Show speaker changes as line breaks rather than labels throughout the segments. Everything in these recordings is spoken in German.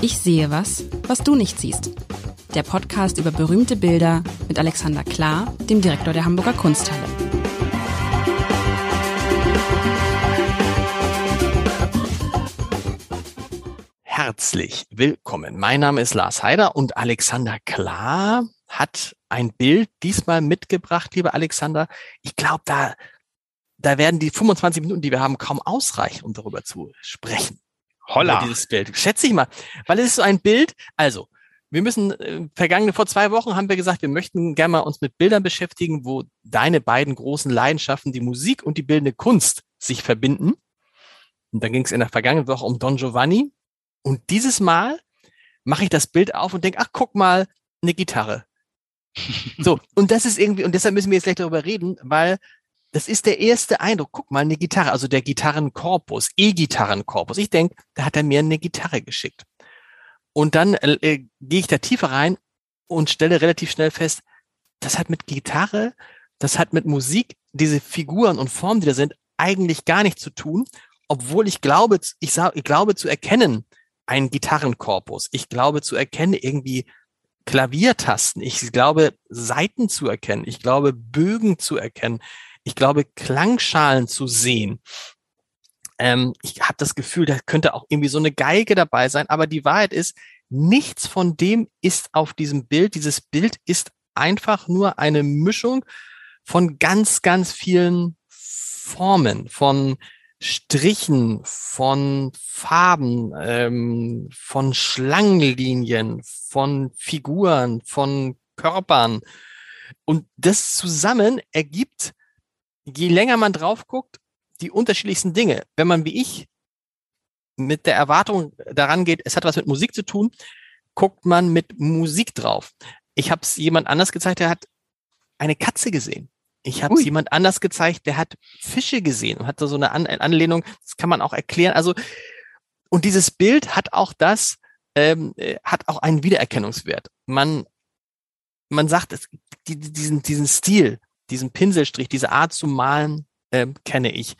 Ich sehe was, was du nicht siehst. Der Podcast über berühmte Bilder mit Alexander Klar, dem Direktor der Hamburger Kunsthalle.
Herzlich willkommen. Mein Name ist Lars Heider und Alexander Klar hat ein Bild diesmal mitgebracht, lieber Alexander. Ich glaube, da, da werden die 25 Minuten, die wir haben, kaum ausreichen, um darüber zu sprechen.
Holla.
Dieses Bild. Schätze ich mal. Weil es ist so ein Bild, also, wir müssen, äh, vergangene, vor zwei Wochen haben wir gesagt, wir möchten gerne mal uns mit Bildern beschäftigen, wo deine beiden großen Leidenschaften, die Musik und die bildende Kunst, sich verbinden. Und dann ging es in der vergangenen Woche um Don Giovanni. Und dieses Mal mache ich das Bild auf und denke, ach, guck mal, eine Gitarre. So, und das ist irgendwie, und deshalb müssen wir jetzt gleich darüber reden, weil das ist der erste Eindruck. Guck mal, eine Gitarre, also der Gitarrenkorpus, E-Gitarrenkorpus. Ich denke, da hat er mir eine Gitarre geschickt. Und dann äh, äh, gehe ich da tiefer rein und stelle relativ schnell fest, das hat mit Gitarre, das hat mit Musik, diese Figuren und Formen, die da sind, eigentlich gar nichts zu tun, obwohl ich glaube, ich, sag, ich glaube zu erkennen, ein Gitarrenkorpus. Ich glaube zu erkennen irgendwie Klaviertasten. Ich glaube Saiten zu erkennen. Ich glaube Bögen zu erkennen. Ich glaube Klangschalen zu sehen. Ähm, ich habe das Gefühl, da könnte auch irgendwie so eine Geige dabei sein. Aber die Wahrheit ist, nichts von dem ist auf diesem Bild. Dieses Bild ist einfach nur eine Mischung von ganz, ganz vielen Formen, von Strichen, von Farben, ähm, von Schlangenlinien, von Figuren, von Körpern. Und das zusammen ergibt, je länger man drauf guckt, die unterschiedlichsten Dinge. Wenn man wie ich mit der Erwartung daran geht, es hat was mit Musik zu tun, guckt man mit Musik drauf. Ich habe es jemand anders gezeigt, der hat eine Katze gesehen. Ich habe es jemand anders gezeigt, der hat Fische gesehen und hat so eine An Anlehnung, das kann man auch erklären. Also, und dieses Bild hat auch das, ähm, äh, hat auch einen Wiedererkennungswert. Man, man sagt, es, die, diesen, diesen Stil, diesen Pinselstrich, diese Art zu malen, ähm, kenne ich.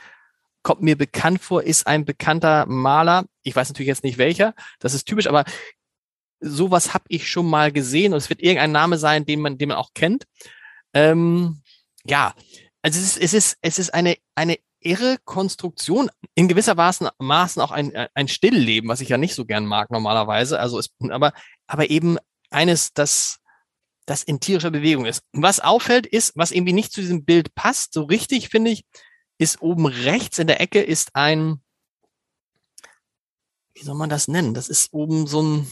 Kommt mir bekannt vor, ist ein bekannter Maler. Ich weiß natürlich jetzt nicht welcher, das ist typisch, aber sowas habe ich schon mal gesehen und es wird irgendein Name sein, den man, den man auch kennt. Ähm, ja, also es ist, es ist, es ist eine, eine irre Konstruktion, in gewisser Maßen auch ein, ein Stillleben, was ich ja nicht so gern mag normalerweise. Also es, aber, aber eben eines, das, das in tierischer Bewegung ist. Was auffällt, ist, was irgendwie nicht zu diesem Bild passt, so richtig finde ich, ist oben rechts in der Ecke ist ein, wie soll man das nennen? Das ist oben so ein,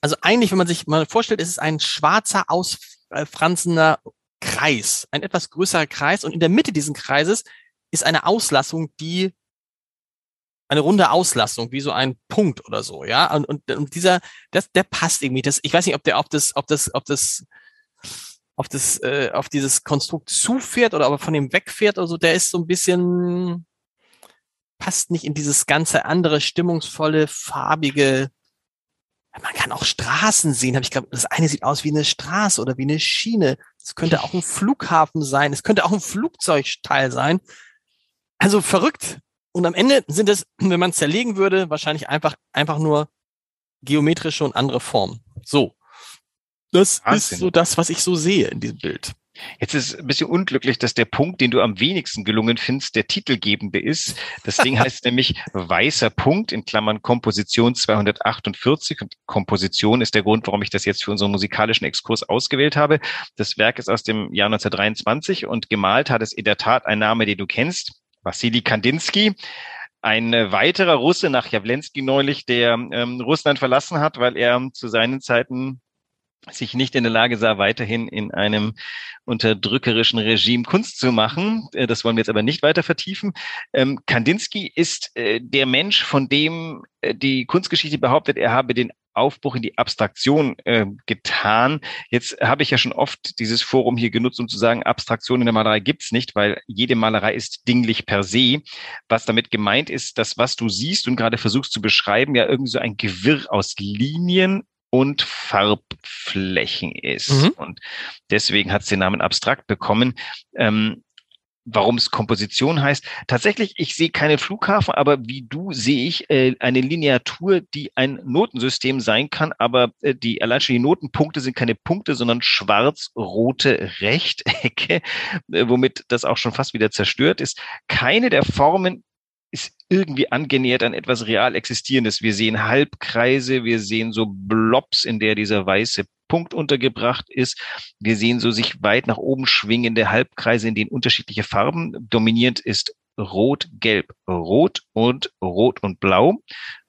also eigentlich, wenn man sich mal vorstellt, ist es ein schwarzer, ausfranzender Kreis, ein etwas größerer Kreis und in der Mitte dieses Kreises ist eine Auslassung, die eine runde Auslassung, wie so ein Punkt oder so, ja. Und, und, und dieser, das, der passt irgendwie. Das, ich weiß nicht, ob der auf das, auf das, auf das, auf das, äh, auf dieses Konstrukt zufährt oder ob er von dem wegfährt oder so. Der ist so ein bisschen, passt nicht in dieses ganze andere stimmungsvolle, farbige man kann auch Straßen sehen. Ich glaube, das eine sieht aus wie eine Straße oder wie eine Schiene. Es könnte auch ein Flughafen sein. Es könnte auch ein Flugzeugteil sein. Also verrückt. Und am Ende sind es, wenn man es zerlegen würde, wahrscheinlich einfach, einfach nur geometrische und andere Formen. So. Das Wahnsinn. ist so das, was ich so sehe in diesem Bild.
Jetzt ist ein bisschen unglücklich, dass der Punkt, den du am wenigsten gelungen findest, der titelgebende ist. Das Ding heißt nämlich weißer Punkt in Klammern Komposition 248 und Komposition ist der Grund, warum ich das jetzt für unseren musikalischen Exkurs ausgewählt habe. Das Werk ist aus dem Jahr 1923 und gemalt hat es in der Tat ein Name, den du kennst, Wassili Kandinsky. Ein weiterer Russe nach Jawlensky neulich, der ähm, Russland verlassen hat, weil er zu seinen Zeiten sich nicht in der Lage sah, weiterhin in einem unterdrückerischen Regime Kunst zu machen. Äh, das wollen wir jetzt aber nicht weiter vertiefen. Ähm, Kandinsky ist äh, der Mensch, von dem äh, die Kunstgeschichte behauptet, er habe den Aufbruch in die Abstraktion getan. Jetzt habe ich ja schon oft dieses Forum hier genutzt, um zu sagen, Abstraktion in der Malerei gibt's nicht, weil jede Malerei ist dinglich per se. Was damit gemeint ist, dass was du siehst und gerade versuchst zu beschreiben, ja irgendwie so ein Gewirr aus Linien und Farbflächen ist. Mhm. Und deswegen hat es den Namen abstrakt bekommen. Ähm, warum es Komposition heißt. Tatsächlich, ich sehe keine Flughafen, aber wie du sehe ich äh, eine Lineatur, die ein Notensystem sein kann, aber äh, die allein schon die Notenpunkte sind keine Punkte, sondern schwarz-rote Rechtecke, äh, womit das auch schon fast wieder zerstört ist. Keine der Formen ist irgendwie angenähert an etwas real Existierendes. Wir sehen Halbkreise, wir sehen so Blobs, in der dieser weiße Punkt untergebracht ist. Wir sehen so sich weit nach oben schwingende Halbkreise, in denen unterschiedliche Farben dominierend ist Rot, Gelb, Rot und Rot und Blau.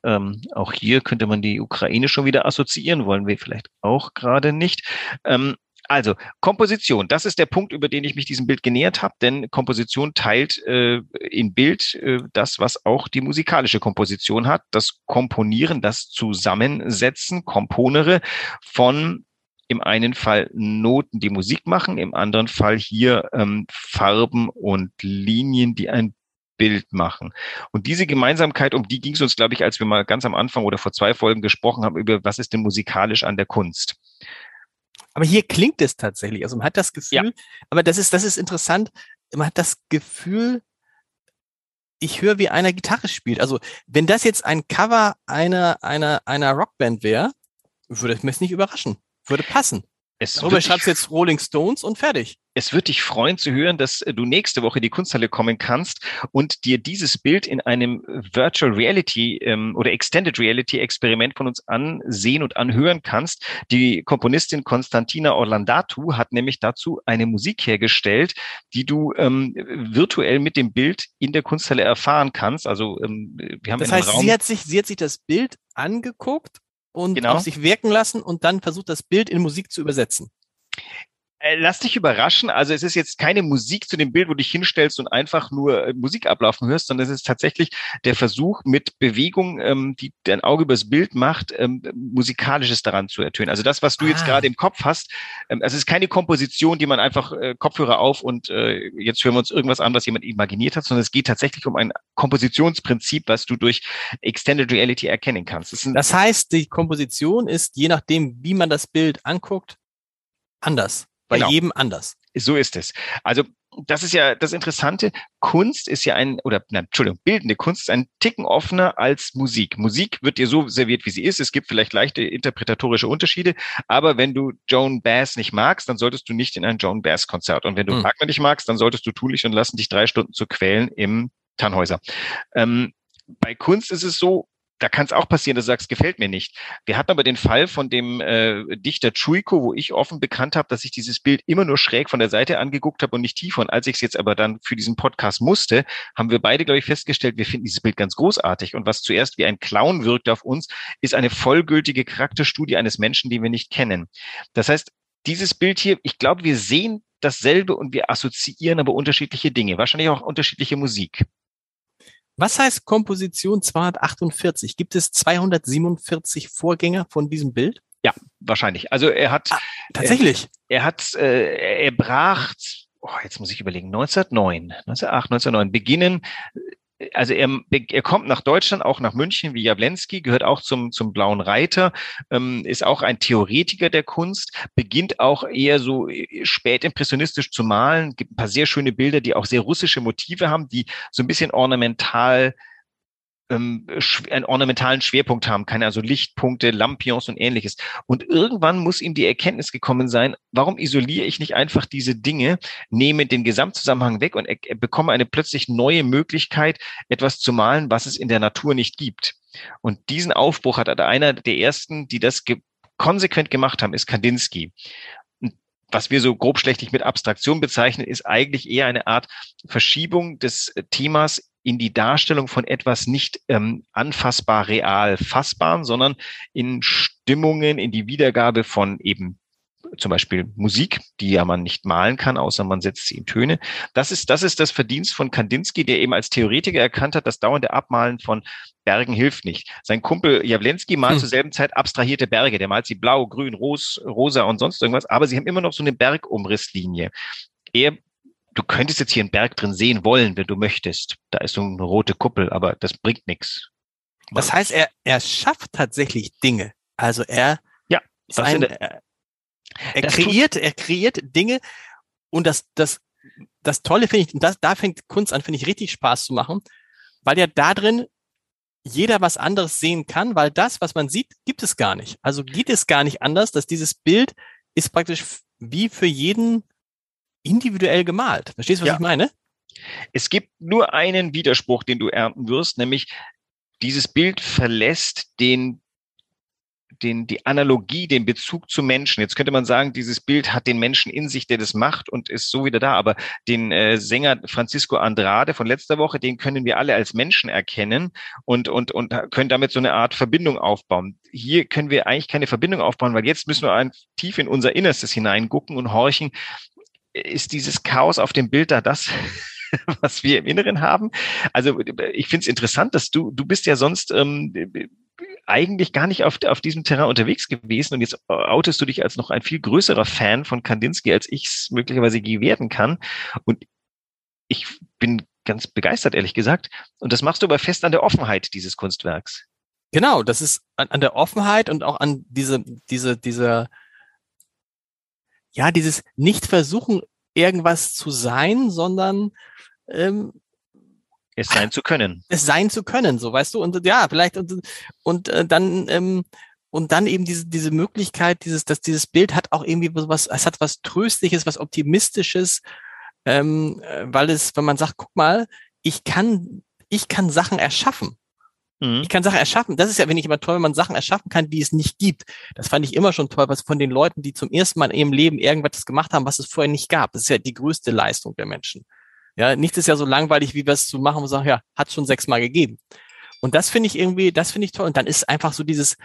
Ähm, auch hier könnte man die Ukraine schon wieder assoziieren, wollen wir vielleicht auch gerade nicht. Ähm, also Komposition, das ist der Punkt, über den ich mich diesem Bild genähert habe, denn Komposition teilt äh, in Bild äh, das, was auch die musikalische Komposition hat, das Komponieren, das Zusammensetzen, Komponere von im einen Fall Noten, die Musik machen, im anderen Fall hier ähm, Farben und Linien, die ein Bild machen. Und diese Gemeinsamkeit, um die ging es uns, glaube ich, als wir mal ganz am Anfang oder vor zwei Folgen gesprochen haben, über was ist denn musikalisch an der Kunst.
Aber hier klingt es tatsächlich. Also man hat das Gefühl, ja. aber das ist, das ist interessant. Man hat das Gefühl, ich höre, wie einer Gitarre spielt. Also wenn das jetzt ein Cover einer, einer, einer Rockband wäre, würde mich nicht überraschen. Würde passen. Es Darüber schreibst jetzt Rolling Stones und fertig.
Es wird dich freuen zu hören, dass du nächste Woche in die Kunsthalle kommen kannst und dir dieses Bild in einem Virtual Reality ähm, oder Extended Reality Experiment von uns ansehen und anhören kannst. Die Komponistin Konstantina Orlandatu hat nämlich dazu eine Musik hergestellt, die du ähm, virtuell mit dem Bild in der Kunsthalle erfahren kannst. Also ähm,
wir haben das heißt, Raum sie hat sich, sie hat sich das Bild angeguckt und genau. auf sich wirken lassen und dann versucht, das Bild in Musik zu übersetzen.
Äh, lass dich überraschen. Also es ist jetzt keine Musik zu dem Bild, wo du dich hinstellst und einfach nur äh, Musik ablaufen hörst, sondern es ist tatsächlich der Versuch mit Bewegung, ähm, die dein Auge übers Bild macht, ähm, musikalisches daran zu ertönen. Also das, was du ah. jetzt gerade im Kopf hast, ähm, also es ist keine Komposition, die man einfach äh, Kopfhörer auf und äh, jetzt hören wir uns irgendwas an, was jemand imaginiert hat, sondern es geht tatsächlich um ein Kompositionsprinzip, was du durch Extended Reality erkennen kannst.
Das, das heißt, die Komposition ist, je nachdem, wie man das Bild anguckt, anders. Bei genau. jedem anders.
So ist es. Also das ist ja das Interessante. Kunst ist ja ein, oder nein, Entschuldigung, bildende Kunst ist ein Ticken offener als Musik. Musik wird dir so serviert, wie sie ist. Es gibt vielleicht leichte interpretatorische Unterschiede, aber wenn du Joan Bass nicht magst, dann solltest du nicht in ein Joan Bass Konzert. Und wenn du hm. Wagner nicht magst, dann solltest du tunlich und lassen dich drei Stunden zu quälen im Tannhäuser. Ähm, bei Kunst ist es so, da kann es auch passieren, dass du sagst, gefällt mir nicht. Wir hatten aber den Fall von dem äh, Dichter Chuiko, wo ich offen bekannt habe, dass ich dieses Bild immer nur schräg von der Seite angeguckt habe und nicht tiefer. Und als ich es jetzt aber dann für diesen Podcast musste, haben wir beide, glaube ich, festgestellt, wir finden dieses Bild ganz großartig. Und was zuerst wie ein Clown wirkt auf uns, ist eine vollgültige Charakterstudie eines Menschen, den wir nicht kennen. Das heißt, dieses Bild hier, ich glaube, wir sehen dasselbe und wir assoziieren aber unterschiedliche Dinge, wahrscheinlich auch unterschiedliche Musik.
Was heißt Komposition 248? Gibt es 247 Vorgänger von diesem Bild?
Ja, wahrscheinlich. Also er hat ah,
tatsächlich.
Er, er hat äh, er brach oh, jetzt muss ich überlegen 1909, 1908, 1909 beginnen also er, er kommt nach Deutschland, auch nach München, wie Jablenski, gehört auch zum, zum Blauen Reiter, ähm, ist auch ein Theoretiker der Kunst, beginnt auch eher so äh, spät impressionistisch zu malen, gibt ein paar sehr schöne Bilder, die auch sehr russische Motive haben, die so ein bisschen ornamental ähm, einen ornamentalen Schwerpunkt haben, keine also Lichtpunkte, Lampions und ähnliches. Und irgendwann muss ihm die Erkenntnis gekommen sein, warum isoliere ich nicht einfach diese Dinge, nehme den Gesamtzusammenhang weg und bekomme eine plötzlich neue Möglichkeit, etwas zu malen, was es in der Natur nicht gibt. Und diesen Aufbruch hat einer der ersten, die das ge konsequent gemacht haben, ist Kandinsky was wir so grobschlächtig mit Abstraktion bezeichnen, ist eigentlich eher eine Art Verschiebung des Themas in die Darstellung von etwas nicht ähm, anfassbar real fassbaren, sondern in Stimmungen, in die Wiedergabe von eben zum Beispiel Musik, die ja man nicht malen kann, außer man setzt sie in Töne. Das ist, das ist das Verdienst von Kandinsky, der eben als Theoretiker erkannt hat, das dauernde Abmalen von Bergen hilft nicht. Sein Kumpel Jawlensky malt hm. zur selben Zeit abstrahierte Berge. Der malt sie blau, grün, ros, rosa und sonst irgendwas, aber sie haben immer noch so eine Bergumrisslinie. Er du könntest jetzt hier einen Berg drin sehen wollen, wenn du möchtest. Da ist so eine rote Kuppel, aber das bringt nichts.
Das heißt, er, er schafft tatsächlich Dinge. Also er,
ja,
ist ein, er, er kreiert, er kreiert Dinge und das, das das Tolle finde ich, und das, da fängt Kunst an, finde ich, richtig Spaß zu machen, weil ja da drin jeder was anderes sehen kann, weil das, was man sieht, gibt es gar nicht. Also geht es gar nicht anders, dass dieses Bild ist praktisch wie für jeden individuell gemalt. Verstehst du, was ja. ich meine?
Es gibt nur einen Widerspruch, den du ernten wirst, nämlich dieses Bild verlässt den den, die Analogie, den Bezug zu Menschen. Jetzt könnte man sagen, dieses Bild hat den Menschen in sich, der das macht und ist so wieder da. Aber den äh, Sänger Francisco Andrade von letzter Woche, den können wir alle als Menschen erkennen und, und, und können damit so eine Art Verbindung aufbauen. Hier können wir eigentlich keine Verbindung aufbauen, weil jetzt müssen wir tief in unser Innerstes hineingucken und horchen. Ist dieses Chaos auf dem Bild da das, was wir im Inneren haben? Also ich finde es interessant, dass du, du bist ja sonst ähm, eigentlich gar nicht auf, auf diesem Terrain unterwegs gewesen und jetzt outest du dich als noch ein viel größerer Fan von Kandinsky, als ich es möglicherweise je werden kann. Und ich bin ganz begeistert, ehrlich gesagt. Und das machst du aber fest an der Offenheit dieses Kunstwerks.
Genau, das ist an, an der Offenheit und auch an diese, diese, diese, ja, dieses nicht versuchen, irgendwas zu sein, sondern ähm,
es sein zu können.
Es sein zu können, so weißt du. Und ja, vielleicht und, und äh, dann ähm, und dann eben diese diese Möglichkeit, dieses, dass dieses Bild hat auch irgendwie was, es hat was Tröstliches, was Optimistisches, ähm, äh, weil es, wenn man sagt, guck mal, ich kann ich kann Sachen erschaffen. Mhm. Ich kann Sachen erschaffen. Das ist ja, wenn ich immer toll, wenn man Sachen erschaffen kann, die es nicht gibt. Das fand ich immer schon toll, was von den Leuten, die zum ersten Mal in ihrem Leben irgendwas gemacht haben, was es vorher nicht gab. Das ist ja die größte Leistung der Menschen. Ja, nichts ist ja so langweilig, wie wir es zu machen und sagen, ja, hat schon sechsmal gegeben. Und das finde ich irgendwie, das finde ich toll. Und dann ist einfach so dieses,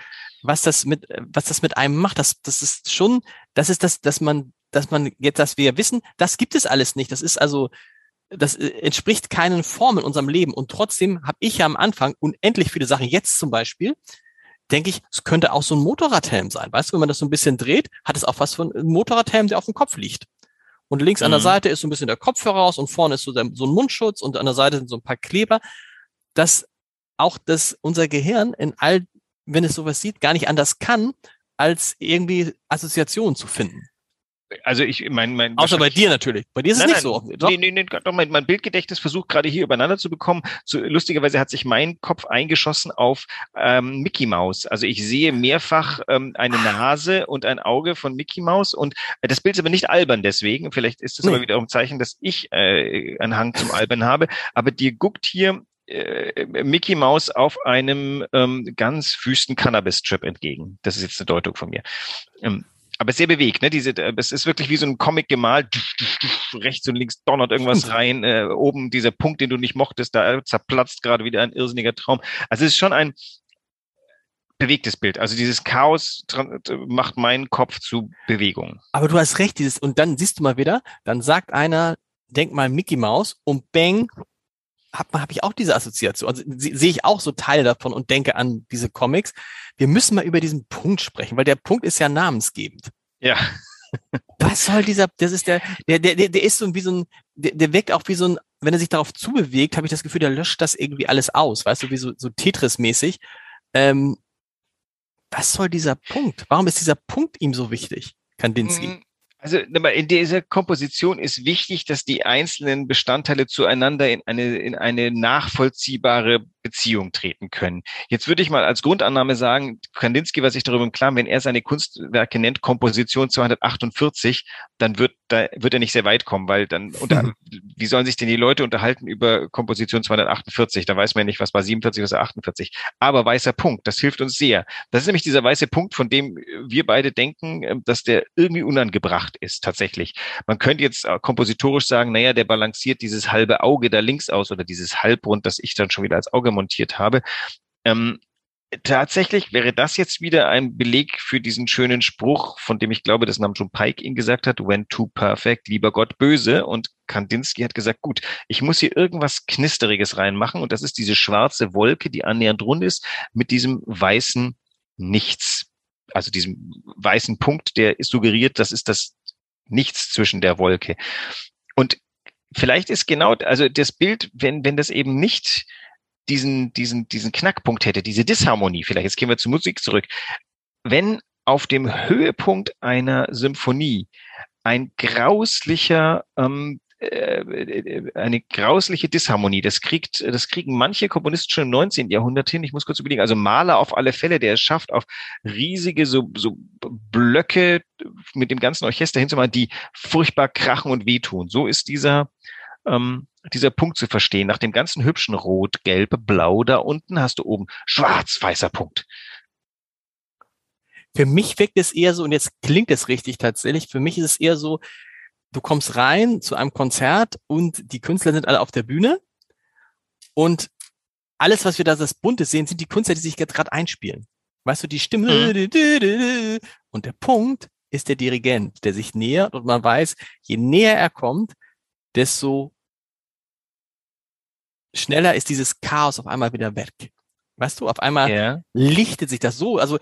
was das mit, was das mit einem macht, das, das ist schon, das ist das, dass man, dass man jetzt, dass wir wissen, das gibt es alles nicht. Das ist also, das äh, entspricht keinen Formen in unserem Leben. Und trotzdem habe ich ja am Anfang unendlich viele Sachen. Jetzt zum Beispiel denke ich, es könnte auch so ein Motorradhelm sein. Weißt du, wenn man das so ein bisschen dreht, hat es auch was von einem Motorradhelm, der auf dem Kopf liegt. Und links mhm. an der mhm. Seite ist so ein bisschen der Kopf heraus und vorne ist so, der, so ein Mundschutz und an der Seite sind so ein paar Kleber, dass auch das unser Gehirn in all, wenn es sowas sieht, gar nicht anders kann, als irgendwie Assoziationen zu finden
also ich mein, mein
außer bei dir natürlich. Bei dir ist nein, es nicht nein,
so. Doch? Nee, nee, nee, doch, mein, mein Bildgedächtnis versucht gerade hier übereinander zu bekommen. So, lustigerweise hat sich mein Kopf eingeschossen auf ähm, Mickey Mouse. Also ich sehe mehrfach ähm, eine ah. Nase und ein Auge von Mickey Mouse und äh, das Bild ist aber nicht albern deswegen. Vielleicht ist es nee. aber wieder ein Zeichen, dass ich äh, einen Hang zum Albern habe. Aber dir guckt hier äh, Mickey Mouse auf einem ähm, ganz wüsten Cannabis-Trip entgegen. Das ist jetzt eine Deutung von mir. Ähm, aber sehr bewegt, ne? Diese, äh, es ist wirklich wie so ein Comic gemalt. Rechts und links donnert irgendwas rein. Äh, oben dieser Punkt, den du nicht mochtest, da zerplatzt gerade wieder ein irrsinniger Traum. Also es ist schon ein bewegtes Bild. Also dieses Chaos macht meinen Kopf zu Bewegung.
Aber du hast recht, dieses, und dann siehst du mal wieder, dann sagt einer, denk mal Mickey Mouse und bang, habe hab ich auch diese Assoziation. Also sehe ich auch so Teile davon und denke an diese Comics. Wir müssen mal über diesen Punkt sprechen, weil der Punkt ist ja namensgebend.
Ja.
Was soll dieser, das ist der, der, der, der ist so wie so ein, der, der wirkt auch wie so ein, wenn er sich darauf zubewegt, habe ich das Gefühl, der löscht das irgendwie alles aus, weißt du, wie so, so Tetris-mäßig. Ähm, was soll dieser Punkt? Warum ist dieser Punkt ihm so wichtig, Kandinsky?
Also in dieser Komposition ist wichtig, dass die einzelnen Bestandteile zueinander in eine, in eine nachvollziehbare Beziehung treten können. Jetzt würde ich mal als Grundannahme sagen, Kandinsky war sich darüber im Klaren, wenn er seine Kunstwerke nennt, Komposition 248, dann wird, da wird er nicht sehr weit kommen, weil dann, unter, mhm. wie sollen sich denn die Leute unterhalten über Komposition 248? Da weiß man nicht, was war 47, was war 48. Aber weißer Punkt, das hilft uns sehr. Das ist nämlich dieser weiße Punkt, von dem wir beide denken, ähm, dass der irgendwie unangebracht ist, tatsächlich. Man könnte jetzt äh, kompositorisch sagen, naja, der balanciert dieses halbe Auge da links aus oder dieses Halbrund, das ich dann schon wieder als Auge montiert habe. Ähm, tatsächlich wäre das jetzt wieder ein Beleg für diesen schönen Spruch, von dem ich glaube, dass Namjoon Pike ihn gesagt hat, when too perfect, lieber Gott böse. Und Kandinsky hat gesagt, gut, ich muss hier irgendwas Knisteriges reinmachen. Und das ist diese schwarze Wolke, die annähernd rund ist, mit diesem weißen Nichts. Also diesem weißen Punkt, der suggeriert, das ist das Nichts zwischen der Wolke. Und vielleicht ist genau, also das Bild, wenn, wenn das eben nicht diesen, diesen, diesen Knackpunkt hätte, diese Disharmonie, vielleicht, jetzt gehen wir zur Musik zurück, wenn auf dem Höhepunkt einer Symphonie ein grauslicher, ähm, äh, eine grausliche Disharmonie. Das kriegt, das kriegen manche Komponisten schon im 19. Jahrhundert hin. Ich muss kurz überlegen. Also Maler auf alle Fälle, der es schafft, auf riesige so, so Blöcke mit dem ganzen Orchester hinzumachen, die furchtbar krachen und wehtun. So ist dieser ähm, dieser Punkt zu verstehen. Nach dem ganzen hübschen Rot, Gelb, Blau da unten hast du oben schwarz-weißer Punkt.
Für mich wirkt es eher so, und jetzt klingt es richtig tatsächlich, für mich ist es eher so, du kommst rein zu einem Konzert und die Künstler sind alle auf der Bühne und alles, was wir da das Bunte sehen, sind die Künstler, die sich jetzt gerade einspielen. Weißt du, die Stimme mhm. und der Punkt ist der Dirigent, der sich nähert und man weiß, je näher er kommt, desto schneller ist dieses Chaos auf einmal wieder weg. Weißt du, auf einmal yeah. lichtet sich das so. Also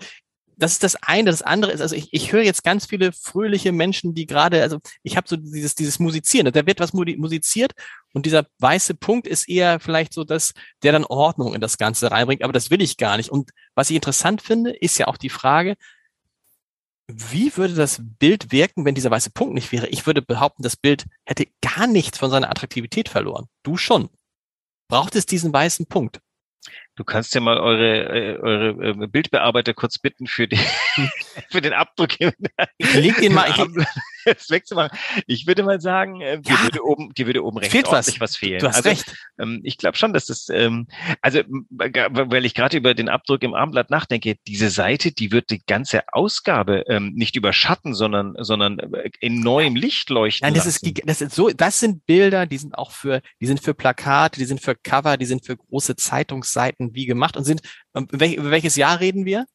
das ist das eine. Das andere ist, also ich, ich höre jetzt ganz viele fröhliche Menschen, die gerade, also ich habe so dieses, dieses Musizieren, da wird was musiziert und dieser weiße Punkt ist eher vielleicht so, dass der dann Ordnung in das Ganze reinbringt, aber das will ich gar nicht. Und was ich interessant finde, ist ja auch die Frage, wie würde das Bild wirken, wenn dieser weiße Punkt nicht wäre? Ich würde behaupten, das Bild hätte gar nichts von seiner Attraktivität verloren. Du schon. Braucht es diesen weißen Punkt?
Du kannst ja mal eure, äh, eure äh, Bildbearbeiter kurz bitten für, die, für den Abdruck.
Ich leg den mal.
Ich, wegzumachen. ich würde mal sagen, äh, die, ja, würde oben, die würde oben rechts
fehlt was.
was fehlen.
Du hast also, recht.
Ähm, ich glaube schon, dass das, ähm, also weil ich gerade über den Abdruck im Armblatt nachdenke, diese Seite, die wird die ganze Ausgabe ähm, nicht überschatten, sondern, sondern in neuem Licht leuchten.
Nein, das lassen. ist, das ist so, das sind Bilder, die sind auch für, die sind für Plakate, die sind für Cover, die sind für große Zeitungsseiten wie gemacht und sind, ähm, über welches Jahr reden wir?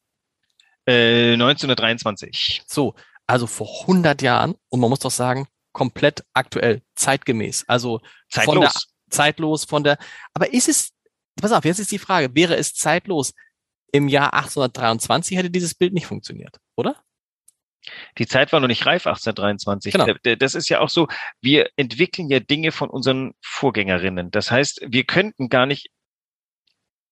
Äh, 1923.
So, also vor 100 Jahren und man muss doch sagen, komplett aktuell, zeitgemäß. Also zeitlos. Von der, zeitlos von der, aber ist es, pass auf, jetzt ist die Frage, wäre es zeitlos? Im Jahr 1823 hätte dieses Bild nicht funktioniert, oder?
Die Zeit war noch nicht reif, 1823. Genau. Das ist ja auch so, wir entwickeln ja Dinge von unseren Vorgängerinnen. Das heißt, wir könnten gar nicht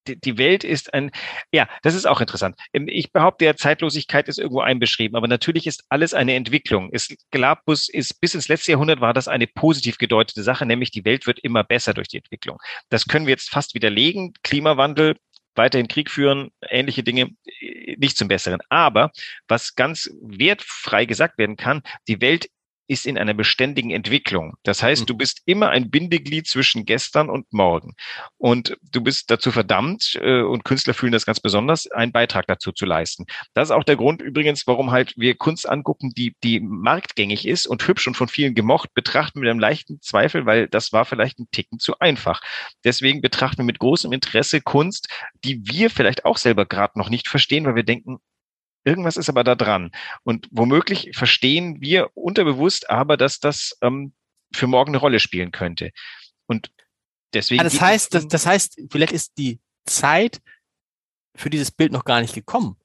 die Welt ist ein, ja, das ist auch interessant. Ähm, ich behaupte ja, Zeitlosigkeit ist irgendwo einbeschrieben, aber natürlich ist alles eine Entwicklung. Es, Galapus ist bis ins letzte Jahrhundert war das eine positiv gedeutete Sache, nämlich die Welt wird immer besser durch die Entwicklung. Das können wir jetzt fast widerlegen. Klimawandel, weiterhin Krieg führen, ähnliche Dinge äh, nicht zum Besseren. Aber was ganz wertfrei gesagt werden kann, die Welt ist in einer beständigen Entwicklung. Das heißt, du mhm. bist immer ein Bindeglied zwischen gestern und morgen. Und du bist dazu verdammt, äh, und Künstler fühlen das ganz besonders, einen Beitrag dazu zu leisten. Das ist auch der Grund übrigens, warum halt wir Kunst angucken, die, die marktgängig ist und hübsch und von vielen gemocht, betrachten mit einem leichten Zweifel, weil das war vielleicht ein Ticken zu einfach. Deswegen betrachten wir mit großem Interesse Kunst, die wir vielleicht auch selber gerade noch nicht verstehen, weil wir denken, Irgendwas ist aber da dran. Und womöglich verstehen wir unterbewusst aber, dass das ähm, für morgen eine Rolle spielen könnte. Und deswegen.
Ja, das heißt, das, das heißt, vielleicht ist die Zeit für dieses Bild noch gar nicht gekommen.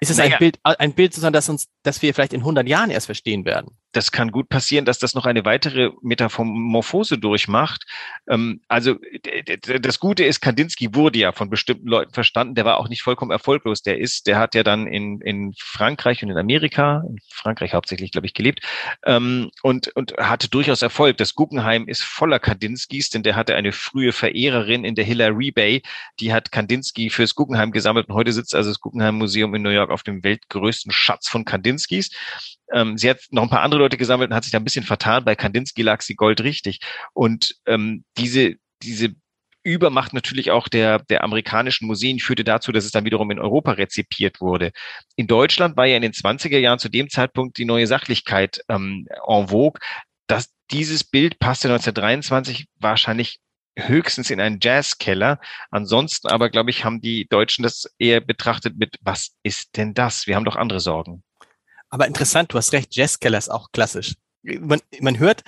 Ist es naja. ein Bild, ein Bild, sozusagen, das uns, das wir vielleicht in 100 Jahren erst verstehen werden?
Das kann gut passieren, dass das noch eine weitere Metamorphose durchmacht. Ähm, also das Gute ist, Kandinsky wurde ja von bestimmten Leuten verstanden. Der war auch nicht vollkommen erfolglos. Der ist, der hat ja dann in, in Frankreich und in Amerika, in Frankreich hauptsächlich, glaube ich, gelebt ähm, und, und hatte durchaus Erfolg. Das Guggenheim ist voller Kandinskys, denn der hatte eine frühe Verehrerin in der Hillary Bay, die hat Kandinsky fürs Guggenheim gesammelt und heute sitzt also das Guggenheim Museum in New York auf dem weltgrößten Schatz von Kandinskys. Ähm, sie hat noch ein paar andere Leute gesammelt und hat sich da ein bisschen vertan. Bei Kandinsky lag sie Gold richtig. Und ähm, diese, diese Übermacht natürlich auch der, der amerikanischen Museen führte dazu, dass es dann wiederum in Europa rezipiert wurde. In Deutschland war ja in den 20er Jahren zu dem Zeitpunkt die neue Sachlichkeit ähm, en vogue. dass dieses Bild passte 1923 wahrscheinlich höchstens in einen Jazzkeller. Ansonsten aber, glaube ich, haben die Deutschen das eher betrachtet mit, was ist denn das? Wir haben doch andere Sorgen.
Aber interessant, du hast recht, Jazzkeller ist auch klassisch. Man, man hört,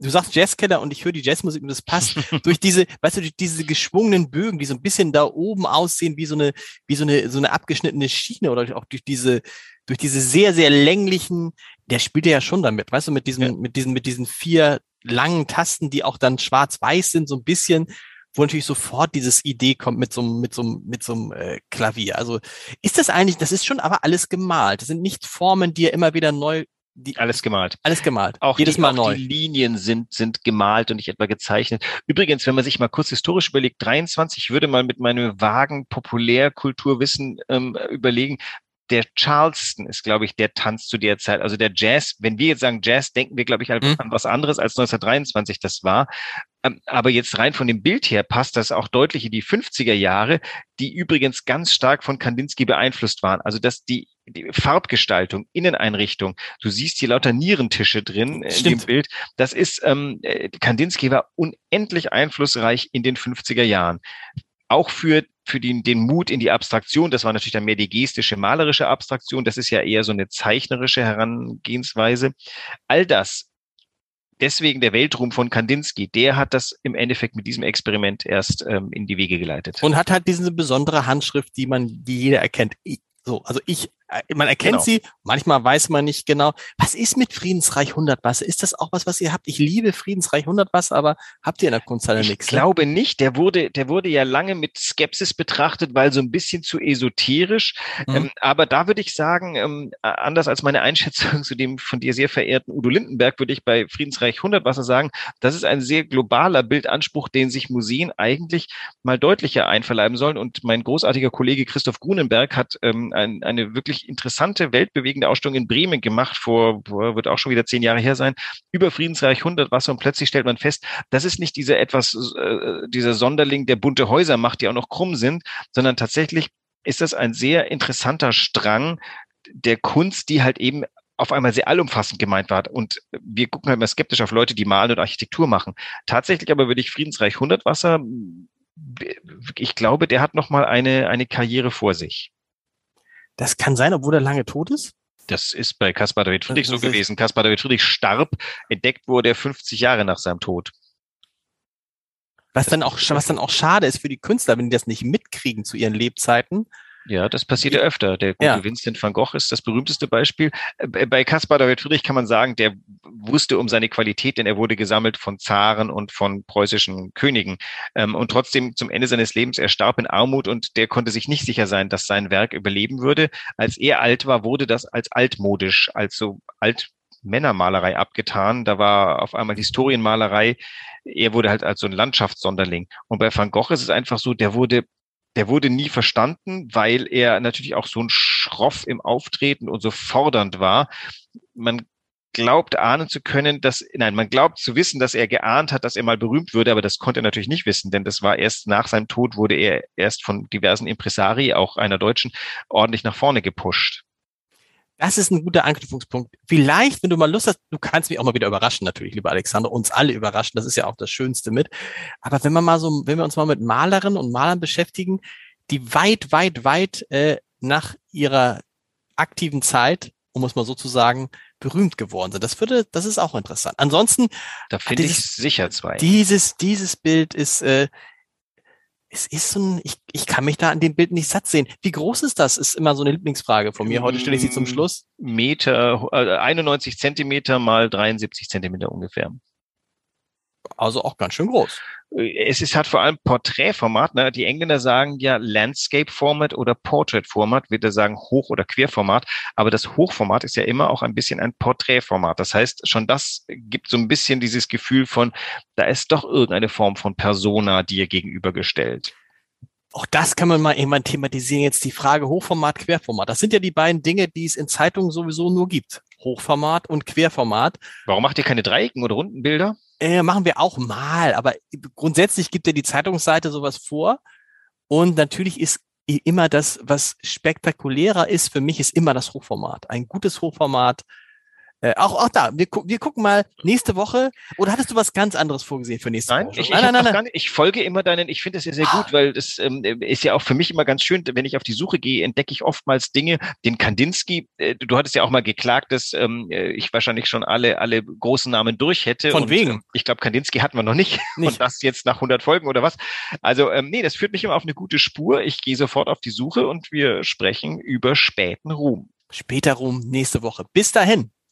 du sagst Jazzkeller und ich höre die Jazzmusik und das passt durch diese, weißt du, durch diese geschwungenen Bögen, die so ein bisschen da oben aussehen wie so eine, wie so eine, so eine abgeschnittene Schiene oder auch durch diese, durch diese sehr, sehr länglichen, der spielt ja schon damit, weißt du, mit diesen, ja. mit diesen, mit diesen vier langen Tasten, die auch dann schwarz-weiß sind, so ein bisschen, wo natürlich sofort dieses Idee kommt mit so einem, mit so mit so äh, Klavier. Also ist das eigentlich, das ist schon aber alles gemalt. Das sind nicht Formen, die er immer wieder neu
die, alles gemalt.
Alles gemalt.
Auch
jedes
die,
Mal
auch
neu.
Die Linien sind, sind gemalt und nicht etwa gezeichnet. Übrigens, wenn man sich mal kurz historisch überlegt, 23, ich würde mal mit meinem vagen Populärkulturwissen ähm, überlegen, der Charleston ist, glaube ich, der Tanz zu der Zeit. Also der Jazz, wenn wir jetzt sagen Jazz, denken wir, glaube ich, an,
Mhm.
an was anderes als 1923 das war. Ähm, Aber jetzt rein von dem Bild her passt das auch deutlich in die 50er Jahre, die übrigens ganz stark von Kandinsky beeinflusst waren. Also dass die, die Farbgestaltung, Inneneinrichtung, du siehst hier lauter Nierentische drin in
Stimmt.
dem Bild. Das ist, ähm, äh, Kandinsky war unendlich einflussreich in den 50er Jahren. Auch für für den, den Mut in die Abstraktion, das war natürlich dann mehr die gestische, malerische Abstraktion, das ist ja eher so eine zeichnerische Herangehensweise. All das, deswegen der Weltruhm von Kandinsky, der hat das im Endeffekt mit diesem Experiment erst ähm, in die Wege geleitet.
Und hat halt diese besondere Handschrift, die man, die jeder erkennt. So, also ich, man erkennt
Genau.
sie, manchmal weiß man nicht genau. Was ist mit Friedensreich 100 Wasser? Ist das auch was, was ihr habt? Ich liebe Friedensreich 100 Wasser, aber habt ihr in der Kunsthalle
Ich
nichts? ne?
glaube nicht. Der wurde, der wurde ja lange mit Skepsis betrachtet, weil so ein bisschen zu esoterisch.
Mhm.
Ähm, aber da würde ich sagen, ähm, äh, anders als meine Einschätzung zu dem von dir sehr verehrten Udo Lindenberg, würde ich bei Friedensreich 100 Wasser sagen, das ist ein sehr globaler Bildanspruch, den sich Museen eigentlich mal deutlicher einverleiben sollen. Und mein großartiger Kollege Christoph Grunenberg hat ähm, ein, eine wirklich interessante, weltbewegende Ausstellung in Bremen gemacht, vor, wird auch schon wieder zehn Jahre her sein, über Friedensreich 100 Wasser. Und plötzlich stellt man fest, das ist nicht dieser etwas, äh, dieser Sonderling, der bunte Häuser macht, die auch noch krumm sind, sondern tatsächlich ist das ein sehr interessanter Strang der Kunst, die halt eben auf einmal sehr allumfassend gemeint war. Und wir gucken halt mal skeptisch auf Leute, die malen und Architektur machen. Tatsächlich aber würde ich Friedensreich 100 Wasser, ich glaube, der hat noch mal eine, eine Karriere vor sich.
Das kann sein, obwohl er lange tot ist?
Das ist bei Caspar David Friedrich so gewesen. Caspar David Friedrich starb, entdeckt wurde er 50 Jahre nach seinem Tod.
Was dann auch, was dann auch schade ist für die Künstler, wenn die das nicht mitkriegen zu ihren Lebzeiten.
Ja, das passiert ja öfter. Der gute
Ja.
Vincent van Gogh ist das berühmteste Beispiel. Äh, Bei Caspar David Friedrich kann man sagen, der wusste um seine Qualität, denn er wurde gesammelt von Zaren und von preußischen Königen. Ähm, Und trotzdem zum Ende seines Lebens, er starb in Armut und der konnte sich nicht sicher sein, dass sein Werk überleben würde. Als er alt war, wurde das als altmodisch, als so alt Männermalerei abgetan. Da war auf einmal Historienmalerei. Er wurde halt als so ein Landschaftssonderling. Und bei Van Gogh ist es einfach so, der wurde der wurde nie verstanden, weil er natürlich auch so ein Schroff im Auftreten und so fordernd war. Man glaubt ahnen zu können, dass, nein, man glaubt zu wissen, dass er geahnt hat, dass er mal berühmt würde, aber das konnte er natürlich nicht wissen, denn das war erst nach seinem Tod wurde er erst von diversen Impresari, auch einer Deutschen, ordentlich nach vorne gepusht.
Das ist ein guter Anknüpfungspunkt. Vielleicht, wenn du mal Lust hast, du kannst mich auch mal wieder überraschen, natürlich, lieber Alexander, uns alle überraschen. Das ist ja auch das Schönste mit. Aber wenn man mal so, wenn wir uns mal mit Malerinnen und Malern beschäftigen, die weit, weit, weit äh, nach ihrer aktiven Zeit, um es mal so zu sagen, berühmt geworden sind. Das würde, das ist auch interessant. Ansonsten,
Da finde ich sicher zwei.
dieses, dieses Bild ist, äh, es ist so ein, ich, ich kann mich da an dem Bild nicht satt sehen. Wie groß ist das? Ist immer so eine Lieblingsfrage von mir. Heute stelle ich sie zum
Mm,
Schluss.
Meter, äh, 91 Zentimeter mal 73 Zentimeter ungefähr.
Also auch ganz schön groß.
es ist hat vor allem Porträtformat. Ne? Die Engländer sagen ja Landscape Format oder Portrait Format, wird er sagen Hoch- oder Querformat. Aber das Hochformat ist ja immer auch ein bisschen ein Porträtformat. Das heißt, schon das gibt so ein bisschen dieses Gefühl von, da ist doch irgendeine Form von Persona dir gegenübergestellt.
Auch das kann man mal irgendwann thematisieren. Jetzt die Frage Hochformat, Querformat. Das sind ja die beiden Dinge, die es in Zeitungen sowieso nur gibt. Hochformat und Querformat.
Warum macht ihr keine Dreiecken oder runden Bilder?
Äh, machen wir auch mal, aber grundsätzlich gibt ja die Zeitungsseite sowas vor. Und natürlich ist immer das, was spektakulärer ist, für mich ist immer das Hochformat. Ein gutes Hochformat. Äh, auch, auch da, wir, gu wir gucken mal nächste Woche. Oder hattest du was ganz anderes vorgesehen für nächste
Nein,
Woche?
ich,
nein,
ich,
nein, nein, nein.
Ich folge immer deinen, ich finde es ja sehr gut, weil das ähm, ist ja auch für mich immer ganz schön, wenn ich auf die Suche gehe, entdecke ich oftmals Dinge, den Kandinsky, äh, du hattest ja auch mal geklagt, dass ähm, äh, ich wahrscheinlich schon alle, alle großen Namen durch hätte.
Von
und,
wegen.
ähm, Ich glaube, Kandinsky hatten wir noch nicht.
Nicht.
Und das jetzt nach 100 Folgen oder was. Also ähm, nee, das führt mich immer auf eine gute Spur. Ich gehe sofort auf die Suche und wir sprechen über späten Ruhm.
Später rum nächste Woche. Bis dahin.